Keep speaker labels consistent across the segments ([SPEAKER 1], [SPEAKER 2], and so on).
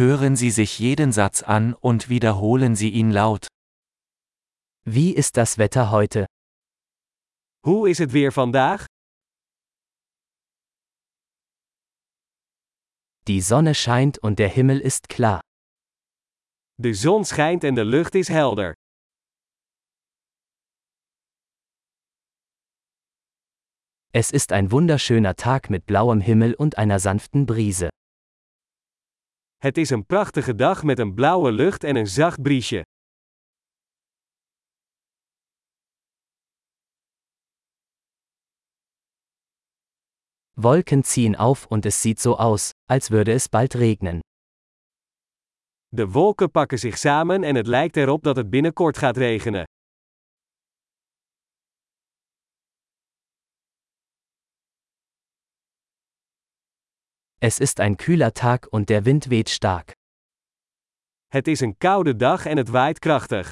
[SPEAKER 1] Hören Sie sich jeden Satz an und wiederholen Sie ihn laut.
[SPEAKER 2] Wie ist das Wetter heute?
[SPEAKER 3] Hoe is het weer vandaag?
[SPEAKER 2] Die Sonne scheint und der Himmel ist klar.
[SPEAKER 3] De zon schijnt en de lucht is helder.
[SPEAKER 2] Es ist ein wunderschöner Tag mit blauem Himmel und einer sanften Brise.
[SPEAKER 3] Het is een prachtige dag met een blauwe lucht en een zacht briesje.
[SPEAKER 2] Wolken ziehen auf und es sieht so aus, als würde es bald regnen.
[SPEAKER 3] De wolken pakken zich samen en het lijkt erop dat het binnenkort gaat regenen.
[SPEAKER 2] Es ist ein kühler Tag und der Wind weht stark.
[SPEAKER 3] Het is een koude dag en het waait krachtig.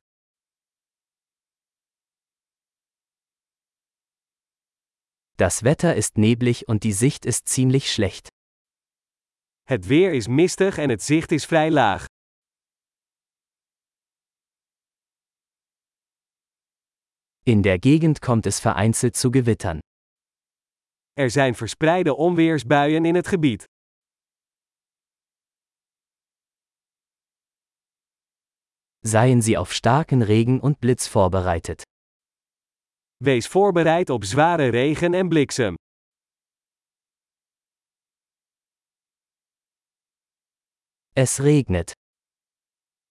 [SPEAKER 2] Das Wetter ist neblig und die Sicht ist ziemlich schlecht.
[SPEAKER 3] Het weer is mistig en het zicht is vrij laag.
[SPEAKER 2] In der Gegend kommt es vereinzelt zu Gewittern.
[SPEAKER 3] Er zijn verspreide onweersbuien in het gebied.
[SPEAKER 2] Seien Sie auf starken Regen und Blitz vorbereitet.
[SPEAKER 3] Wees voorbereid op zware regen en bliksem.
[SPEAKER 2] Es regnet.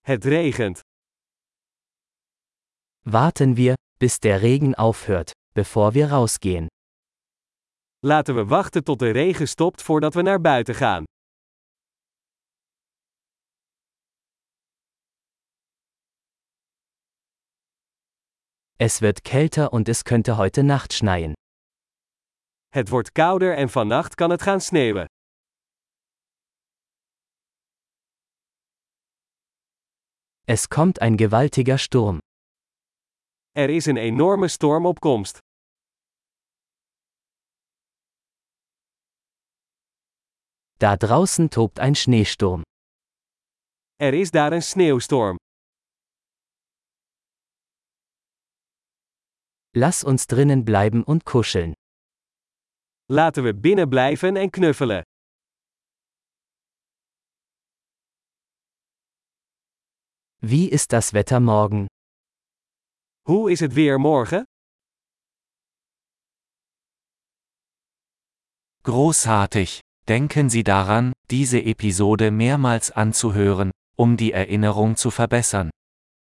[SPEAKER 3] Het regent.
[SPEAKER 2] Warten wir, bis der Regen aufhört, bevor wir rausgehen.
[SPEAKER 3] Laten we wachten tot de regen stopt voordat we naar buiten gaan.
[SPEAKER 2] Es wird kälter und es könnte heute Nacht schneien.
[SPEAKER 3] Het wordt kouder en vannacht kan het gaan sneeuwen.
[SPEAKER 2] Es kommt ein gewaltiger Sturm.
[SPEAKER 3] Er is een enorme storm op komst.
[SPEAKER 2] Da draußen tobt ein Schneesturm.
[SPEAKER 3] Er is daar een sneeuwstorm.
[SPEAKER 2] Lass uns drinnen bleiben und kuscheln.
[SPEAKER 3] Laten we binnen blijven en knuffelen.
[SPEAKER 2] Wie ist das Wetter morgen?
[SPEAKER 3] Hoe is het weer morgen?
[SPEAKER 1] Großartig! Denken Sie daran, diese Episode mehrmals anzuhören, um die Erinnerung zu verbessern.